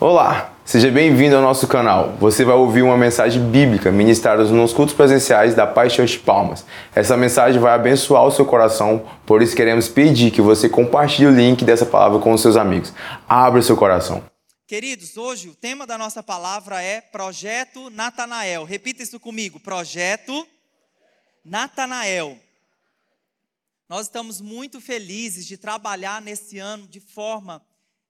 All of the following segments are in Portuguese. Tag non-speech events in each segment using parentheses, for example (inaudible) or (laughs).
Olá, seja bem-vindo ao nosso canal. Você vai ouvir uma mensagem bíblica ministrada nos cultos presenciais da Paz Church Palmas. Essa mensagem vai abençoar o seu coração, por isso queremos pedir que você compartilhe o link dessa palavra com os seus amigos. Abra seu coração. Queridos, hoje o tema da nossa palavra é Projeto Natanael. Repita isso comigo: Projeto Natanael. Nós estamos muito felizes de trabalhar nesse ano de forma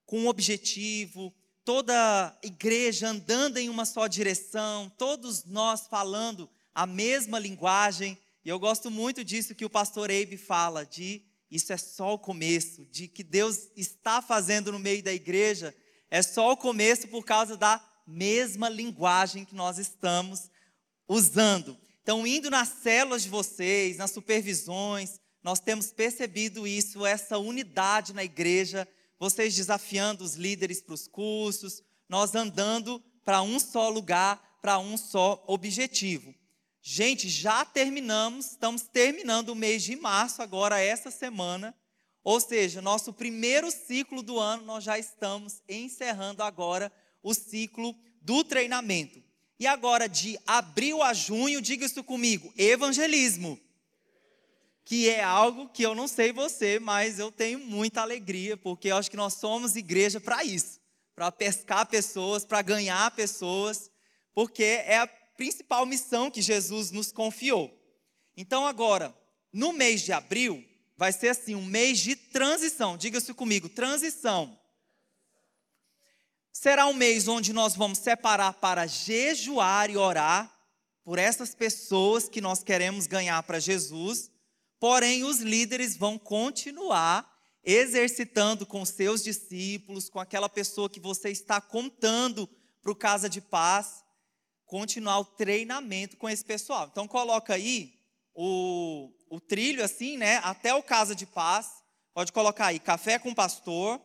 com objetivo, toda igreja andando em uma só direção, todos nós falando a mesma linguagem. E eu gosto muito disso que o pastor Eibe fala, de isso é só o começo, de que Deus está fazendo no meio da igreja, é só o começo por causa da mesma linguagem que nós estamos usando. Então, indo nas células de vocês, nas supervisões, nós temos percebido isso, essa unidade na igreja, vocês desafiando os líderes para os cursos, nós andando para um só lugar, para um só objetivo. Gente, já terminamos, estamos terminando o mês de março agora, essa semana. Ou seja, nosso primeiro ciclo do ano, nós já estamos encerrando agora o ciclo do treinamento. E agora, de abril a junho, diga isso comigo: evangelismo que é algo que eu não sei você, mas eu tenho muita alegria, porque eu acho que nós somos igreja para isso, para pescar pessoas, para ganhar pessoas, porque é a principal missão que Jesus nos confiou. Então agora, no mês de abril, vai ser assim, um mês de transição. Diga-se comigo, transição. Será um mês onde nós vamos separar para jejuar e orar por essas pessoas que nós queremos ganhar para Jesus Porém, os líderes vão continuar exercitando com seus discípulos, com aquela pessoa que você está contando para o Casa de Paz, continuar o treinamento com esse pessoal. Então, coloca aí o, o trilho assim, né? Até o Casa de Paz. Pode colocar aí, café com pastor.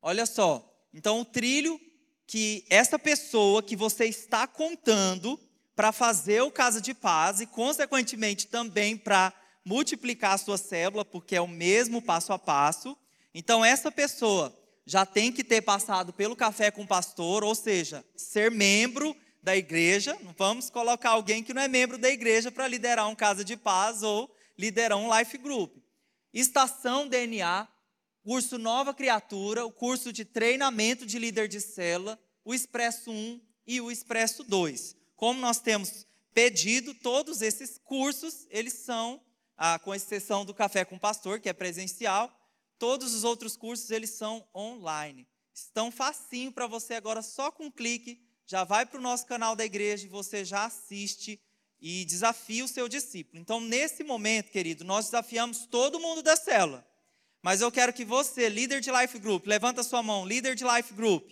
Olha só. Então, o trilho que essa pessoa que você está contando para fazer o Casa de Paz e, consequentemente, também para multiplicar a sua célula, porque é o mesmo passo a passo. Então, essa pessoa já tem que ter passado pelo café com o pastor, ou seja, ser membro da igreja. Não vamos colocar alguém que não é membro da igreja para liderar um casa de paz ou liderar um life group. Estação DNA, curso Nova Criatura, o curso de treinamento de líder de célula, o Expresso 1 e o Expresso 2. Como nós temos pedido, todos esses cursos, eles são ah, com exceção do Café com o Pastor, que é presencial, todos os outros cursos eles são online. Estão facinho para você agora, só com um clique, já vai para o nosso canal da igreja e você já assiste e desafia o seu discípulo. Então, nesse momento, querido, nós desafiamos todo mundo da célula. Mas eu quero que você, líder de Life Group, levanta sua mão, líder de Life Group.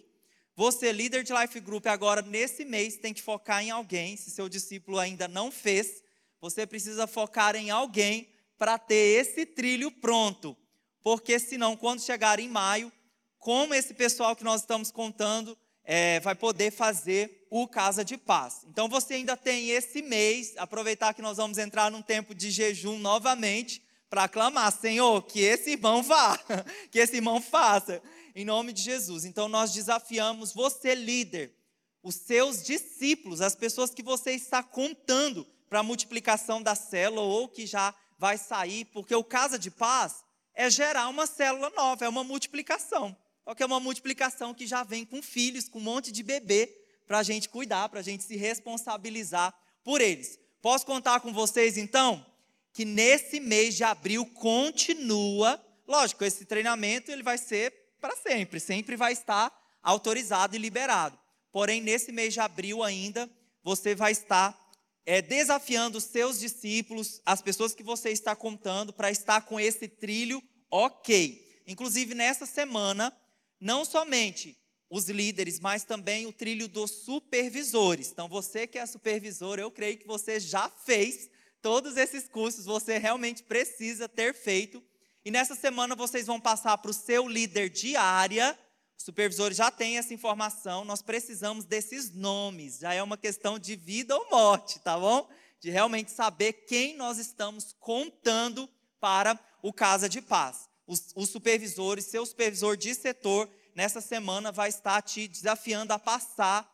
Você, líder de Life Group, agora nesse mês tem que focar em alguém, se seu discípulo ainda não fez, você precisa focar em alguém para ter esse trilho pronto. Porque senão, quando chegar em maio, como esse pessoal que nós estamos contando é, vai poder fazer o Casa de Paz. Então você ainda tem esse mês, aproveitar que nós vamos entrar num tempo de jejum novamente, para clamar, Senhor, que esse irmão vá, (laughs) que esse irmão faça, em nome de Jesus. Então nós desafiamos você, líder, os seus discípulos, as pessoas que você está contando, para a multiplicação da célula ou que já vai sair, porque o Casa de Paz é gerar uma célula nova, é uma multiplicação. Só que é uma multiplicação que já vem com filhos, com um monte de bebê, para a gente cuidar, para a gente se responsabilizar por eles. Posso contar com vocês então que nesse mês de abril continua, lógico, esse treinamento ele vai ser para sempre, sempre vai estar autorizado e liberado. Porém, nesse mês de abril ainda, você vai estar é, desafiando os seus discípulos, as pessoas que você está contando, para estar com esse trilho ok. Inclusive, nessa semana, não somente os líderes, mas também o trilho dos supervisores. Então, você que é supervisor, eu creio que você já fez todos esses cursos, você realmente precisa ter feito. E nessa semana vocês vão passar para o seu líder de área supervisores já têm essa informação, nós precisamos desses nomes. Já é uma questão de vida ou morte, tá bom? De realmente saber quem nós estamos contando para o Casa de Paz. Os, os supervisores, seu supervisor de setor, nessa semana, vai estar te desafiando a passar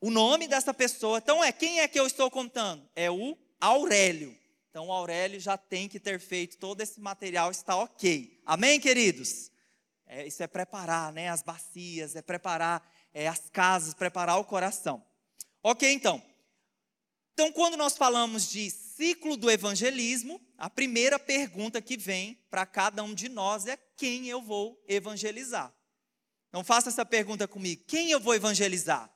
o nome dessa pessoa. Então, é quem é que eu estou contando? É o Aurélio. Então, o Aurélio já tem que ter feito todo esse material, está ok. Amém, queridos? É, isso é preparar né, as bacias, é preparar é, as casas, preparar o coração. Ok, então. Então, quando nós falamos de ciclo do evangelismo, a primeira pergunta que vem para cada um de nós é quem eu vou evangelizar. Então, faça essa pergunta comigo: quem eu vou evangelizar?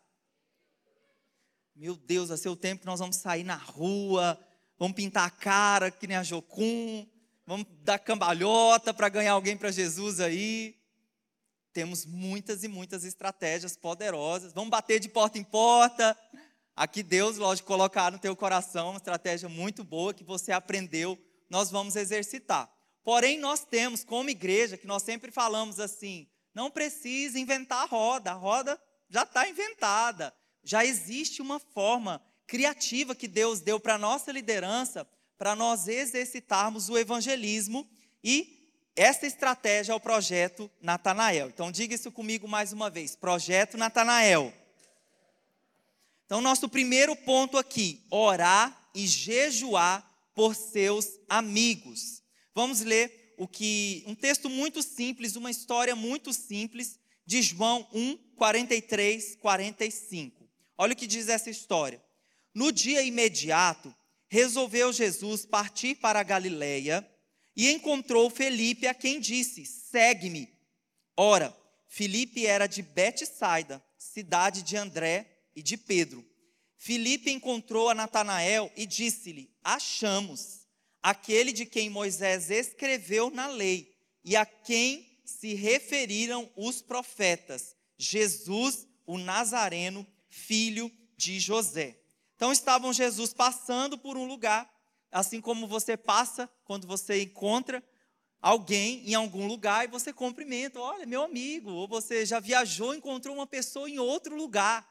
Meu Deus, vai ser o tempo que nós vamos sair na rua, vamos pintar a cara que nem a Jocum, vamos dar cambalhota para ganhar alguém para Jesus aí. Temos muitas e muitas estratégias poderosas. Vamos bater de porta em porta. Aqui Deus, lógico, colocar no teu coração uma estratégia muito boa que você aprendeu, nós vamos exercitar. Porém, nós temos como igreja, que nós sempre falamos assim, não precisa inventar a roda, a roda já está inventada. Já existe uma forma criativa que Deus deu para a nossa liderança para nós exercitarmos o evangelismo e essa estratégia é o projeto Natanael. Então diga isso comigo mais uma vez: Projeto Natanael. Então, nosso primeiro ponto aqui: orar e jejuar por seus amigos. Vamos ler o que um texto muito simples, uma história muito simples de João 1, 43, 45. Olha o que diz essa história. No dia imediato, resolveu Jesus partir para a Galileia e encontrou Felipe, a quem disse: Segue-me. Ora, Felipe era de Betsaida, cidade de André e de Pedro. Felipe encontrou a Natanael e disse-lhe: Achamos aquele de quem Moisés escreveu na lei e a quem se referiram os profetas, Jesus, o Nazareno, filho de José. Então estavam Jesus passando por um lugar assim como você passa quando você encontra alguém em algum lugar e você cumprimenta, olha, meu amigo, ou você já viajou encontrou uma pessoa em outro lugar.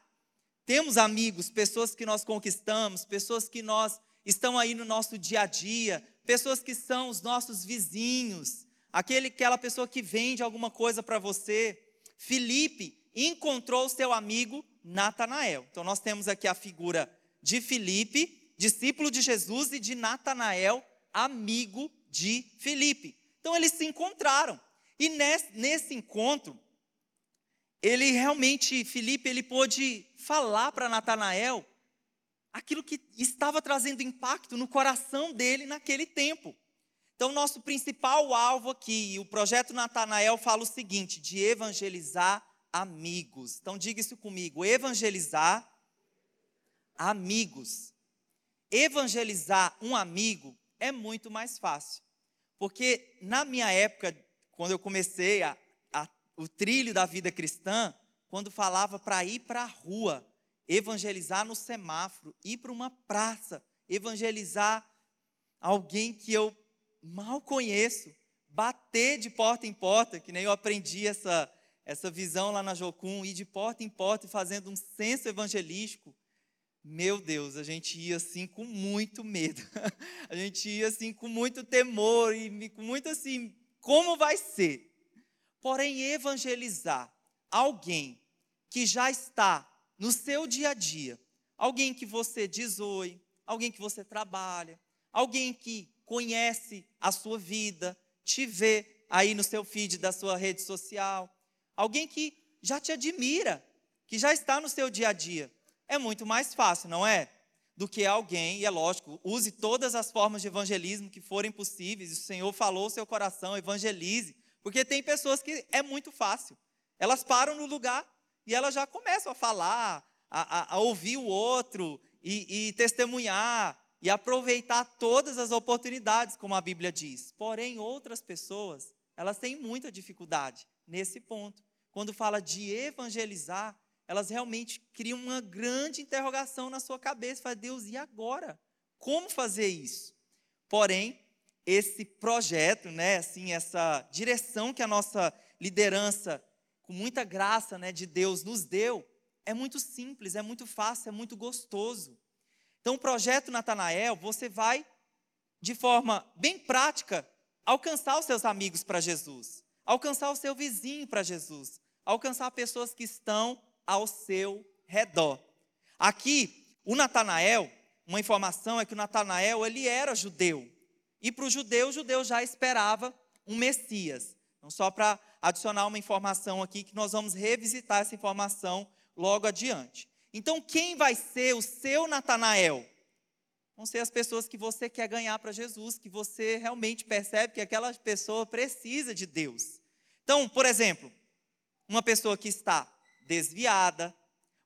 Temos amigos, pessoas que nós conquistamos, pessoas que nós estão aí no nosso dia a dia, pessoas que são os nossos vizinhos, aquele aquela pessoa que vende alguma coisa para você. Filipe encontrou seu amigo Natanael. Então nós temos aqui a figura de Filipe discípulo de Jesus, e de Natanael, amigo de Filipe. Então eles se encontraram. E nesse, nesse encontro, ele realmente, Filipe, ele pôde falar para Natanael aquilo que estava trazendo impacto no coração dele naquele tempo. Então, nosso principal alvo aqui, o projeto Natanael fala o seguinte: de evangelizar amigos. Então, diga isso comigo: evangelizar amigos evangelizar um amigo é muito mais fácil. Porque na minha época, quando eu comecei a, a, o trilho da vida cristã, quando falava para ir para a rua, evangelizar no semáforo, ir para uma praça, evangelizar alguém que eu mal conheço, bater de porta em porta, que nem eu aprendi essa, essa visão lá na Jocum, ir de porta em porta e fazendo um senso evangelístico, meu Deus, a gente ia assim com muito medo. (laughs) A gente ia assim com muito temor e com muito assim, como vai ser? Porém, evangelizar alguém que já está no seu dia a dia, alguém que você diz oi, alguém que você trabalha, alguém que conhece a sua vida, te vê aí no seu feed da sua rede social, alguém que já te admira, que já está no seu dia a dia é muito mais fácil, não é? Do que alguém, e é lógico, use todas as formas de evangelismo que forem possíveis, o Senhor falou o seu coração, evangelize, porque tem pessoas que é muito fácil. Elas param no lugar e elas já começam a falar, a, a, a ouvir o outro e, e testemunhar e aproveitar todas as oportunidades, como a Bíblia diz. Porém, outras pessoas, elas têm muita dificuldade nesse ponto. Quando fala de evangelizar, elas realmente criam uma grande interrogação na sua cabeça. Fala, Deus, e agora? Como fazer isso? Porém, esse projeto, né, assim, essa direção que a nossa liderança, com muita graça né, de Deus, nos deu, é muito simples, é muito fácil, é muito gostoso. Então, o projeto Natanael, você vai, de forma bem prática, alcançar os seus amigos para Jesus, alcançar o seu vizinho para Jesus, alcançar pessoas que estão ao seu redor. Aqui, o Natanael, uma informação é que o Natanael ele era judeu. E para o judeu, o judeu já esperava um Messias. Então, só para adicionar uma informação aqui, que nós vamos revisitar essa informação logo adiante. Então, quem vai ser o seu Natanael? Vão ser as pessoas que você quer ganhar para Jesus, que você realmente percebe que aquela pessoa precisa de Deus. Então, por exemplo, uma pessoa que está desviada,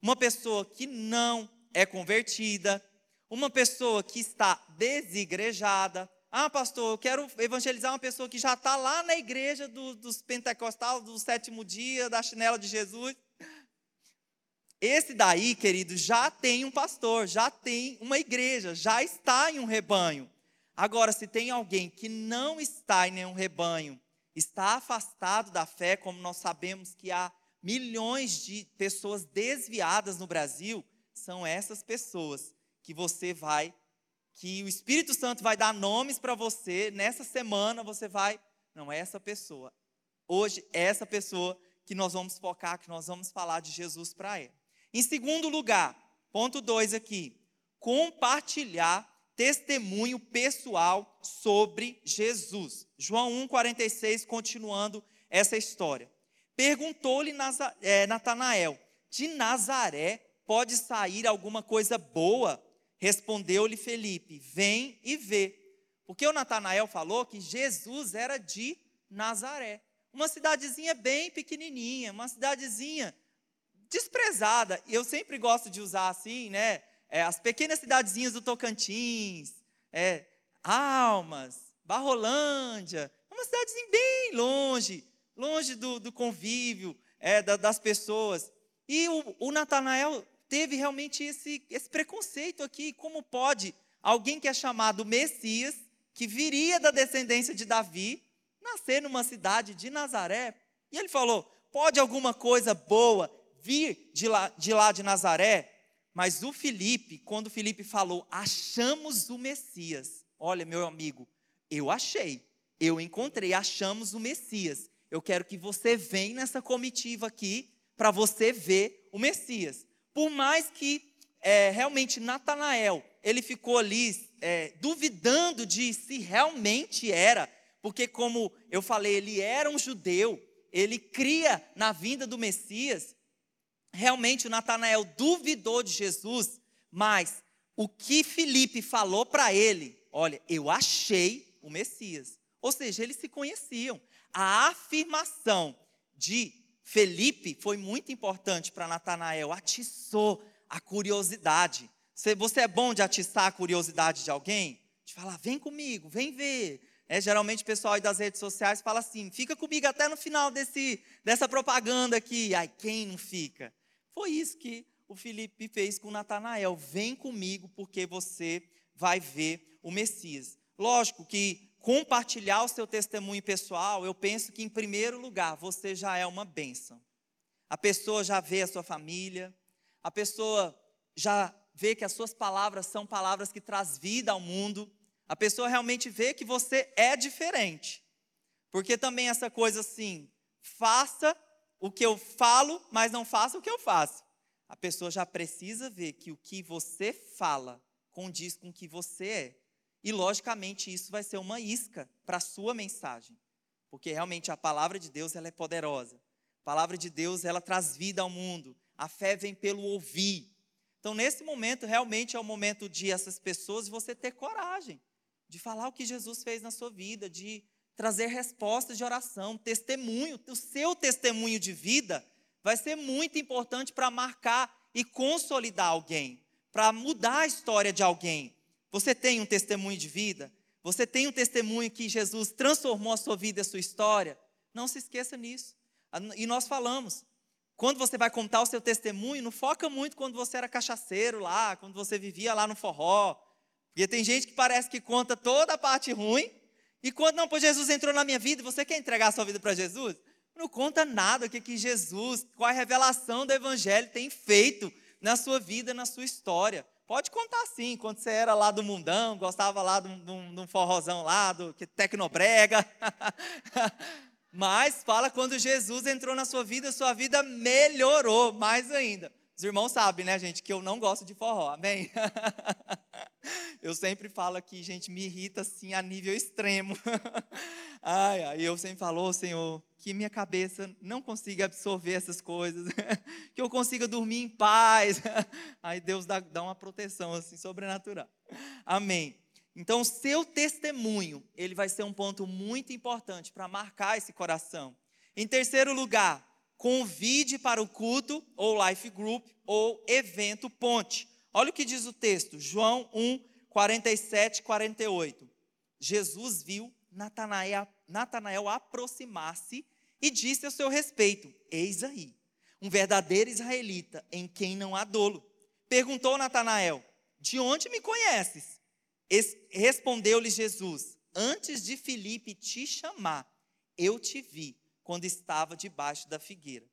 uma pessoa que não é convertida, uma pessoa que está desigrejada, ah, pastor, eu quero evangelizar uma pessoa que já está lá na igreja do, dos pentecostais, do sétimo dia, da chinela de Jesus. Esse daí, querido, já tem um pastor, já tem uma igreja, já está em um rebanho. Agora, se tem alguém que não está em nenhum rebanho, está afastado da fé, como nós sabemos que há milhões de pessoas desviadas no Brasil, são essas pessoas que você vai que o Espírito Santo vai dar nomes para você, nessa semana você vai, não é essa pessoa. Hoje é essa pessoa que nós vamos focar, que nós vamos falar de Jesus para ela. Em segundo lugar, ponto 2 aqui, compartilhar testemunho pessoal sobre Jesus. João 1,46, continuando essa história. Perguntou-lhe é, Natanael: de Nazaré pode sair alguma coisa boa? Respondeu-lhe Felipe: Vem e vê. Porque o Natanael falou que Jesus era de Nazaré. Uma cidadezinha bem pequenininha, uma cidadezinha desprezada. Eu sempre gosto de usar assim, né? É, as pequenas cidadezinhas do Tocantins, é, Almas, Barrolândia. Uma cidadezinha bem longe, longe do, do convívio é, da, das pessoas. E o, o Natanael teve realmente esse, esse preconceito aqui. Como pode alguém que é chamado Messias, que viria da descendência de Davi, nascer numa cidade de Nazaré? E ele falou: pode alguma coisa boa vir de lá de, lá de Nazaré? Mas o Felipe, quando o Felipe falou, achamos o Messias. Olha, meu amigo, eu achei, eu encontrei, achamos o Messias. Eu quero que você venha nessa comitiva aqui para você ver o Messias. Por mais que é, realmente Natanael, ele ficou ali é, duvidando de se realmente era, porque como eu falei, ele era um judeu, ele cria na vinda do Messias, realmente o Natanael duvidou de Jesus, mas o que Felipe falou para ele, olha, eu achei o Messias. Ou seja, eles se conheciam. A afirmação de Felipe foi muito importante para Natanael, atiçou a curiosidade. Você é bom de atiçar a curiosidade de alguém? De falar, vem comigo, vem ver. É, geralmente o pessoal aí das redes sociais fala assim, fica comigo até no final desse, dessa propaganda aqui. Ai, quem não fica? Foi isso que o Felipe fez com Natanael. Vem comigo porque você vai ver o Messias. Lógico que compartilhar o seu testemunho pessoal, eu penso que, em primeiro lugar, você já é uma bênção. A pessoa já vê a sua família, a pessoa já vê que as suas palavras são palavras que traz vida ao mundo, a pessoa realmente vê que você é diferente. Porque também essa coisa assim, faça o que eu falo, mas não faça o que eu faço. A pessoa já precisa ver que o que você fala condiz com o que você é. E, logicamente, isso vai ser uma isca para a sua mensagem. Porque realmente a palavra de Deus ela é poderosa. A palavra de Deus ela traz vida ao mundo. A fé vem pelo ouvir. Então, nesse momento, realmente é o momento de essas pessoas você ter coragem de falar o que Jesus fez na sua vida, de trazer respostas de oração, testemunho. O seu testemunho de vida vai ser muito importante para marcar e consolidar alguém, para mudar a história de alguém. Você tem um testemunho de vida? Você tem um testemunho que Jesus transformou a sua vida e a sua história? Não se esqueça nisso. E nós falamos, quando você vai contar o seu testemunho, não foca muito quando você era cachaceiro lá, quando você vivia lá no forró. Porque tem gente que parece que conta toda a parte ruim, e quando não, pois Jesus entrou na minha vida, você quer entregar a sua vida para Jesus? Não conta nada o que, que Jesus, qual a revelação do Evangelho tem feito na sua vida, na sua história. Pode contar sim, quando você era lá do mundão, gostava lá de um, forrozão lá, do que tecnobrega. (laughs) Mas fala quando Jesus entrou na sua vida, sua vida melhorou mais ainda. Os irmãos sabem, né, gente, que eu não gosto de forró, amém? (laughs) Eu sempre falo aqui, gente, me irrita assim a nível extremo. (laughs) Ai, ai, eu sempre falo, oh, Senhor, que minha cabeça não consiga absorver essas coisas, (laughs) que eu consiga dormir em paz. (laughs) Aí Deus dá, dá uma proteção assim sobrenatural. Amém. Então, seu testemunho, ele vai ser um ponto muito importante para marcar esse coração. Em terceiro lugar, convide para o culto, ou life group, ou evento ponte. Olha o que diz o texto, João 1, 47, 48. Jesus viu Natanael, Natanael aproximar-se e disse a seu respeito: Eis aí, um verdadeiro israelita em quem não há dolo. Perguntou Natanael: De onde me conheces? Respondeu-lhe Jesus: Antes de Filipe te chamar, eu te vi quando estava debaixo da figueira.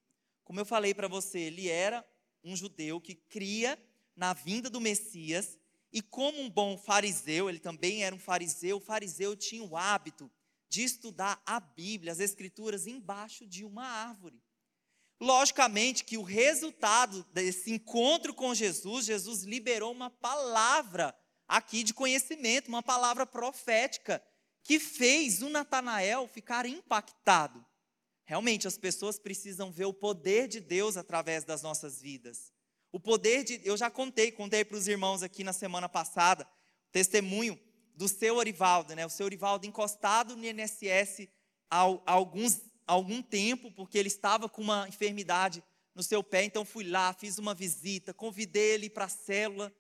Como eu falei para você, ele era um judeu que cria na vinda do Messias, e como um bom fariseu, ele também era um fariseu, o fariseu tinha o hábito de estudar a Bíblia, as Escrituras, embaixo de uma árvore. Logicamente que o resultado desse encontro com Jesus, Jesus liberou uma palavra aqui de conhecimento, uma palavra profética, que fez o Natanael ficar impactado. Realmente, as pessoas precisam ver o poder de Deus através das nossas vidas. O poder de. Eu já contei, contei para os irmãos aqui na semana passada, testemunho do seu Orivaldo, né? O seu Orivaldo encostado no INSS há, há alguns, algum tempo, porque ele estava com uma enfermidade no seu pé. Então, fui lá, fiz uma visita, convidei ele para a célula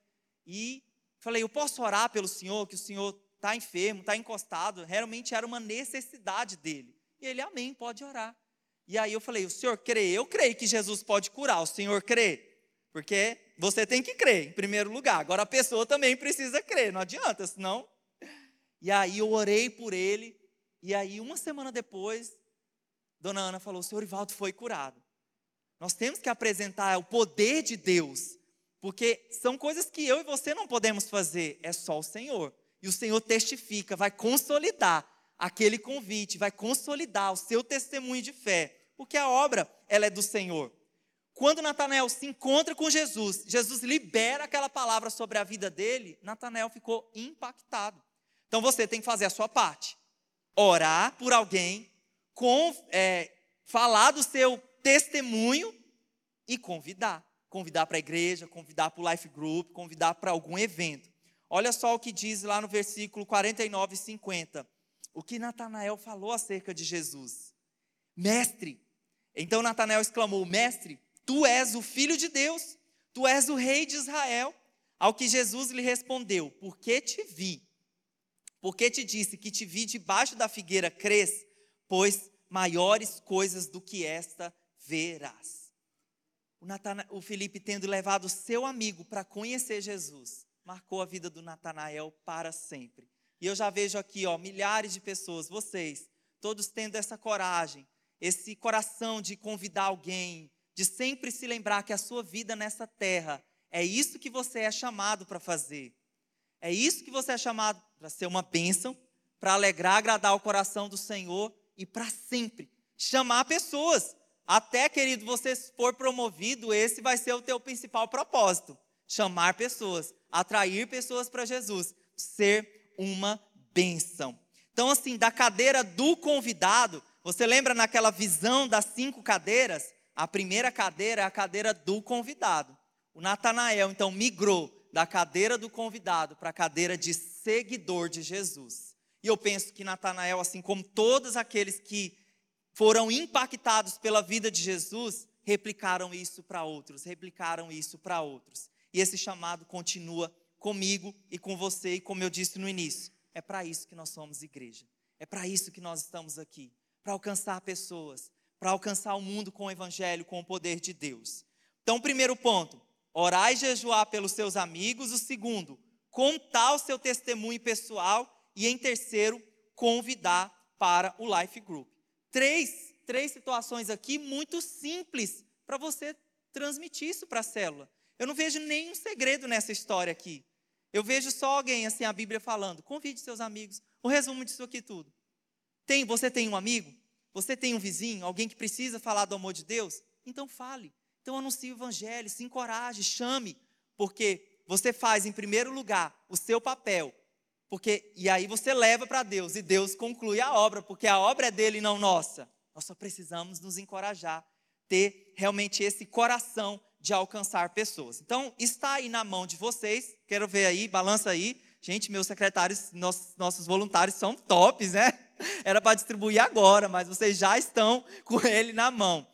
e Falei, eu posso orar pelo senhor, que o senhor está enfermo, está encostado. Realmente era uma necessidade dele. E ele, amém, pode orar. E aí eu falei, o senhor crê? Eu creio que Jesus pode curar, o senhor crê? Porque você tem que crer, em primeiro lugar. Agora a pessoa também precisa crer, não adianta, senão. E aí eu orei por ele, e aí uma semana depois, Dona Ana falou: o senhor Ivaldo foi curado. Nós temos que apresentar o poder de Deus porque são coisas que eu e você não podemos fazer, é só o Senhor. E o Senhor testifica, vai consolidar aquele convite, vai consolidar o seu testemunho de fé, porque a obra ela é do Senhor. Quando Natanael se encontra com Jesus, Jesus libera aquela palavra sobre a vida dele, Natanael ficou impactado. Então você tem que fazer a sua parte. Orar por alguém, com, é, falar do seu testemunho e convidar convidar para a igreja, convidar para o life group, convidar para algum evento. Olha só o que diz lá no versículo 49 e 50. O que Natanael falou acerca de Jesus. Mestre. Então Natanael exclamou: Mestre, tu és o filho de Deus, tu és o rei de Israel. Ao que Jesus lhe respondeu: Porque te vi, porque te disse que te vi debaixo da figueira, crês, pois maiores coisas do que esta verás o, Natana, o Felipe tendo levado seu amigo para conhecer Jesus, marcou a vida do Natanael para sempre. E eu já vejo aqui, ó, milhares de pessoas, vocês, todos tendo essa coragem, esse coração de convidar alguém, de sempre se lembrar que a sua vida nessa terra é isso que você é chamado para fazer. É isso que você é chamado para ser uma bênção, para alegrar, agradar o coração do Senhor e para sempre chamar pessoas até, querido, você for promovido, esse vai ser o teu principal propósito: chamar pessoas, atrair pessoas para Jesus, ser uma bênção. Então, assim, da cadeira do convidado, você lembra naquela visão das cinco cadeiras? A primeira cadeira é a cadeira do convidado. O Natanael, então, migrou da cadeira do convidado para a cadeira de seguidor de Jesus. E eu penso que Natanael, assim como todos aqueles que foram impactados pela vida de Jesus, replicaram isso para outros, replicaram isso para outros. E esse chamado continua comigo e com você, e como eu disse no início, é para isso que nós somos igreja. É para isso que nós estamos aqui, para alcançar pessoas, para alcançar o mundo com o evangelho, com o poder de Deus. Então, primeiro ponto, orar e jejuar pelos seus amigos. O segundo, contar o seu testemunho pessoal. E em terceiro, convidar para o Life Group três, três situações aqui muito simples para você transmitir isso para a célula. Eu não vejo nenhum segredo nessa história aqui. Eu vejo só alguém, assim, a Bíblia falando, convide seus amigos. O resumo disso aqui tudo. Tem, você tem um amigo? Você tem um vizinho, alguém que precisa falar do amor de Deus? Então fale. Então anuncie o evangelho, se encoraje, chame, porque você faz em primeiro lugar o seu papel. Porque e aí você leva para Deus e Deus conclui a obra, porque a obra é dele não nossa. Nós só precisamos nos encorajar, ter realmente esse coração de alcançar pessoas. Então, está aí na mão de vocês. Quero ver aí, balança aí. Gente, meus secretários, nossos, nossos voluntários são tops, né? Era para distribuir agora, mas vocês já estão com ele na mão.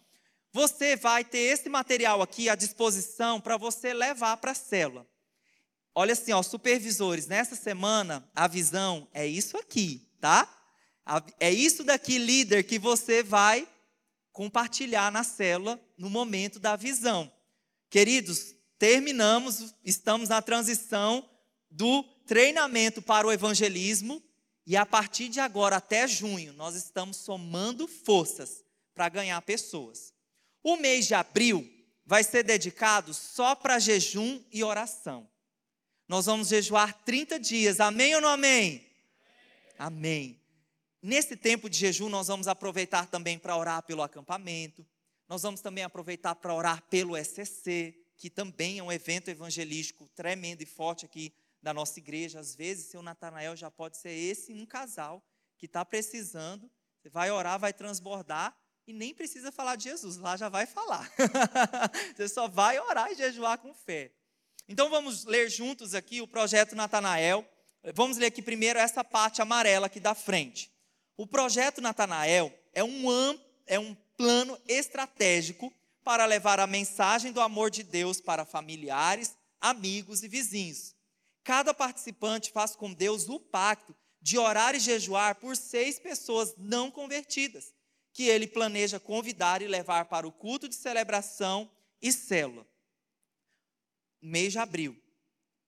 Você vai ter esse material aqui à disposição para você levar para a célula. Olha assim, ó, supervisores, nessa semana a visão é isso aqui, tá? É isso daqui, líder, que você vai compartilhar na célula no momento da visão. Queridos, terminamos, estamos na transição do treinamento para o evangelismo e a partir de agora até junho nós estamos somando forças para ganhar pessoas. O mês de abril vai ser dedicado só para jejum e oração. Nós vamos jejuar 30 dias. Amém ou não amém? Amém. Nesse tempo de jejum, nós vamos aproveitar também para orar pelo acampamento. Nós vamos também aproveitar para orar pelo SCC, que também é um evento evangelístico tremendo e forte aqui da nossa igreja. Às vezes, seu Natanael já pode ser esse um casal que está precisando. Você vai orar, vai transbordar e nem precisa falar de Jesus, lá já vai falar. (laughs) Você só vai orar e jejuar com fé. Então vamos ler juntos aqui o projeto Natanael. Vamos ler aqui primeiro essa parte amarela aqui da frente. O projeto Natanael é um, é um plano estratégico para levar a mensagem do amor de Deus para familiares, amigos e vizinhos. Cada participante faz com Deus o pacto de orar e jejuar por seis pessoas não convertidas, que ele planeja convidar e levar para o culto de celebração e célula. Mês de abril,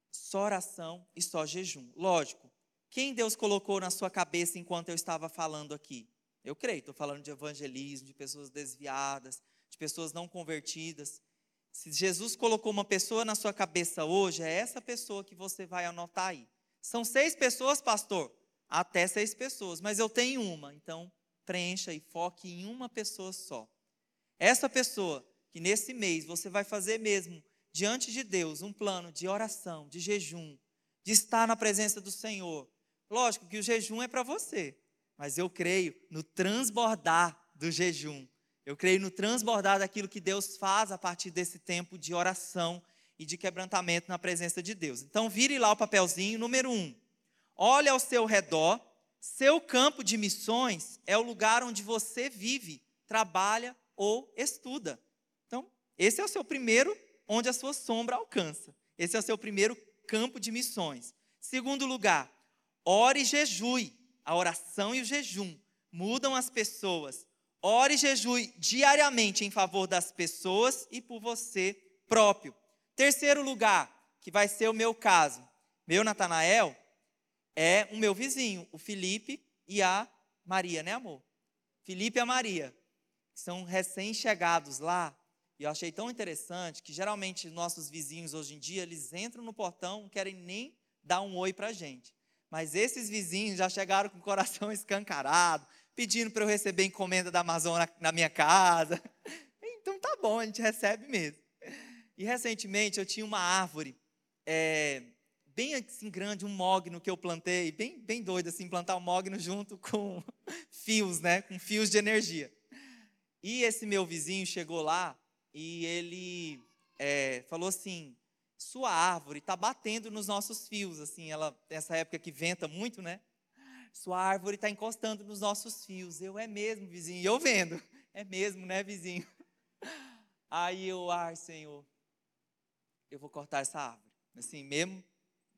só oração e só jejum. Lógico, quem Deus colocou na sua cabeça enquanto eu estava falando aqui? Eu creio, estou falando de evangelismo, de pessoas desviadas, de pessoas não convertidas. Se Jesus colocou uma pessoa na sua cabeça hoje, é essa pessoa que você vai anotar aí. São seis pessoas, pastor? Até seis pessoas, mas eu tenho uma, então preencha e foque em uma pessoa só. Essa pessoa que nesse mês você vai fazer mesmo diante de Deus um plano de oração, de jejum, de estar na presença do Senhor, Lógico que o jejum é para você, mas eu creio no transbordar do jejum. Eu creio no transbordar daquilo que Deus faz a partir desse tempo de oração e de quebrantamento na presença de Deus. Então, vire lá o papelzinho, número um. Olhe ao seu redor. Seu campo de missões é o lugar onde você vive, trabalha ou estuda. Então, esse é o seu primeiro, onde a sua sombra alcança. Esse é o seu primeiro campo de missões. Segundo lugar, Ore e jejue. A oração e o jejum mudam as pessoas. Ore e jejue diariamente em favor das pessoas e por você próprio. Terceiro lugar, que vai ser o meu caso. Meu Natanael é o meu vizinho, o Felipe e a Maria, né, amor? Felipe e a Maria são recém-chegados lá. E eu achei tão interessante que geralmente nossos vizinhos hoje em dia, eles entram no portão, não querem nem dar um oi para a gente. Mas esses vizinhos já chegaram com o coração (laughs) escancarado, pedindo para eu receber encomenda da Amazon na, minha casa. (laughs) Então tá bom, a gente recebe mesmo. E recentemente eu tinha uma árvore é, bem assim grande, um mogno que eu plantei, bem, bem doido assim, plantar um mogno junto com (laughs) fios, né, com fios de energia. E esse meu vizinho chegou lá e ele é, falou assim, sua árvore está batendo nos nossos fios, assim, ela, essa época que venta muito, né? Sua árvore está encostando nos nossos fios. Eu, é mesmo, vizinho. E eu vendo. É mesmo, né, vizinho? (laughs) Aí eu, ai, Senhor, eu vou cortar essa árvore. Assim, mesmo,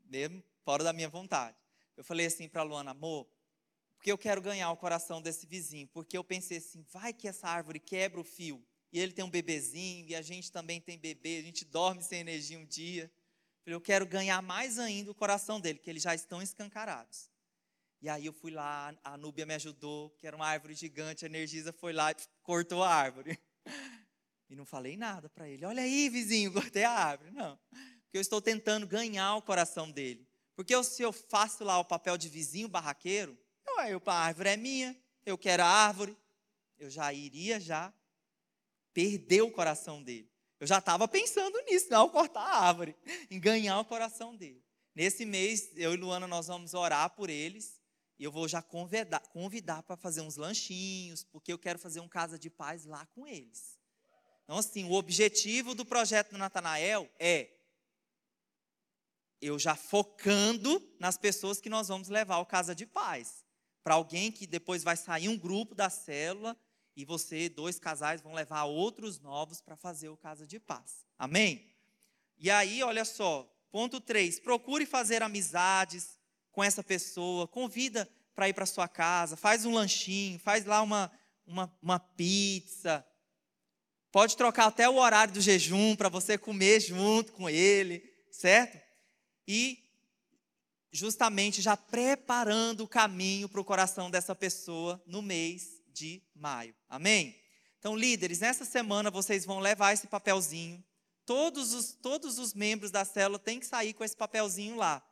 mesmo fora da minha vontade. Eu falei assim para Luana, amor, porque eu quero ganhar o coração desse vizinho. Porque eu pensei assim, vai que essa árvore quebra o fio e ele tem um bebezinho, e a gente também tem bebê, a gente dorme sem energia um dia. Eu quero ganhar mais ainda o coração dele, que eles já estão escancarados. E aí eu fui lá, a Núbia me ajudou, que era uma árvore gigante, a Energisa foi lá e cortou a árvore. (laughs) E não falei nada para ele. Olha aí, vizinho, (laughs) cortei a árvore. Não. Porque eu estou tentando ganhar o coração dele. Porque se eu faço lá o papel de vizinho barraqueiro, eu, a árvore é minha, eu quero a árvore, eu já iria já perder o coração dele. Eu já estava pensando nisso, não cortar a árvore, (laughs) em ganhar o coração dele. Nesse mês, eu e Luana, nós vamos orar por eles. E eu vou já convidar, convidar para fazer uns lanchinhos, porque eu quero fazer um casa de paz lá com eles. Então, assim, o objetivo do projeto do Natanael é eu já focando nas pessoas que nós vamos levar ao casa de paz. Para alguém que depois vai sair um grupo da célula e você, dois casais, vão levar outros novos para fazer o casa de paz. Amém? E aí, olha só, ponto 3, procure fazer amizades com essa pessoa, convida para ir para sua casa, faz um lanchinho, faz lá uma, uma, uma pizza. Pode trocar até o horário do jejum para você comer junto com ele, certo? E justamente já preparando o caminho para o coração dessa pessoa no mês de maio. Amém? Então, líderes, nessa semana vocês vão levar esse papelzinho. Todos os, todos os membros da célula têm que sair com esse papelzinho lá.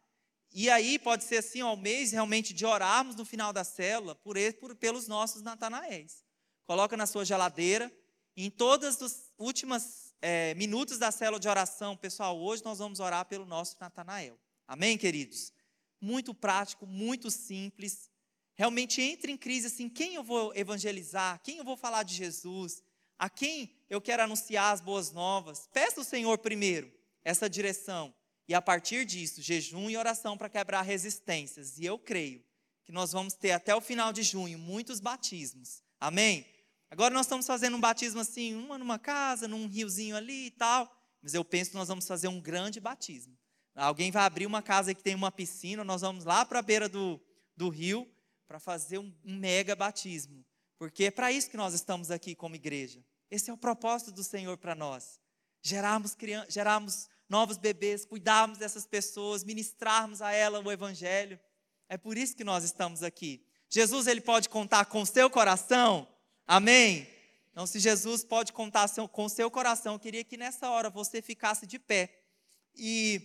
E aí pode ser assim, ao mês realmente de orarmos no final da célula por, por pelos nossos Natanaéis. Coloca na sua geladeira. Em todos os últimos é, minutos da célula de oração, pessoal, hoje nós vamos orar pelo nosso Natanael. Amém, queridos? Muito prático, muito simples. Realmente entre em crise assim, quem eu vou evangelizar? Quem eu vou falar de Jesus? A quem eu quero anunciar as boas novas? Peça ao Senhor primeiro essa direção. E a partir disso, jejum e oração para quebrar resistências. E eu creio que nós vamos ter até o final de junho muitos batismos. Amém? Agora nós estamos fazendo um batismo assim, uma numa casa, num riozinho ali e tal. Mas eu penso que nós vamos fazer um grande batismo. Alguém vai abrir uma casa que tem uma piscina, nós vamos lá para a beira do, do rio para fazer um, um mega batismo. Porque é para isso que nós estamos aqui como igreja. Esse é o propósito do Senhor para nós. Gerarmos, gerarmos novos bebês, cuidarmos dessas pessoas, ministrarmos a ela o evangelho. É por isso que nós estamos aqui. Jesus ele pode contar com o seu coração. Amém. Então, se Jesus pode contar com o seu coração, eu queria que nessa hora você ficasse de pé. E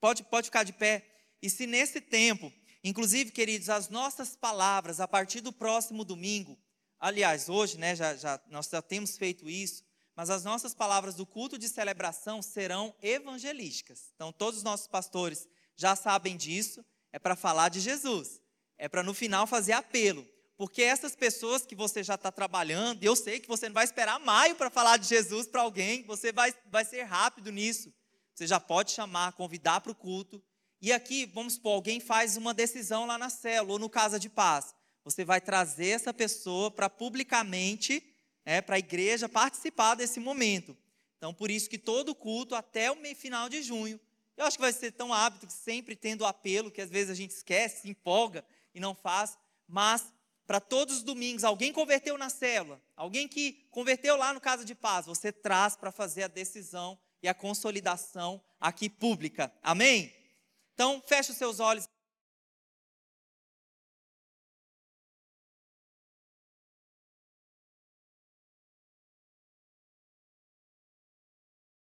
pode, pode ficar de pé. E se nesse tempo, inclusive, queridos, as nossas palavras, a partir do próximo domingo, aliás, hoje, né, já, já, nós já temos feito isso, mas as nossas palavras do culto de celebração serão evangelísticas. Então, todos os nossos pastores já sabem disso, é para falar de Jesus, é para no final fazer apelo. Porque essas pessoas que você já está trabalhando, eu sei que você não vai esperar maio para falar de Jesus para alguém, você vai, vai ser rápido nisso. Você já pode chamar, convidar para o culto. E aqui, vamos supor, alguém faz uma decisão lá na célula ou no Casa de Paz. Você vai trazer essa pessoa para publicamente é, para a igreja participar desse momento. Então, por isso que todo culto, até o meio final de junho, eu acho que vai ser tão hábito que sempre tendo apelo, que às vezes a gente esquece, se empolga e não faz, mas para todos os domingos, alguém converteu na célula, alguém que converteu lá no Casa de Paz, você traz para fazer a decisão e a consolidação aqui pública. Amém? Então, feche os seus olhos.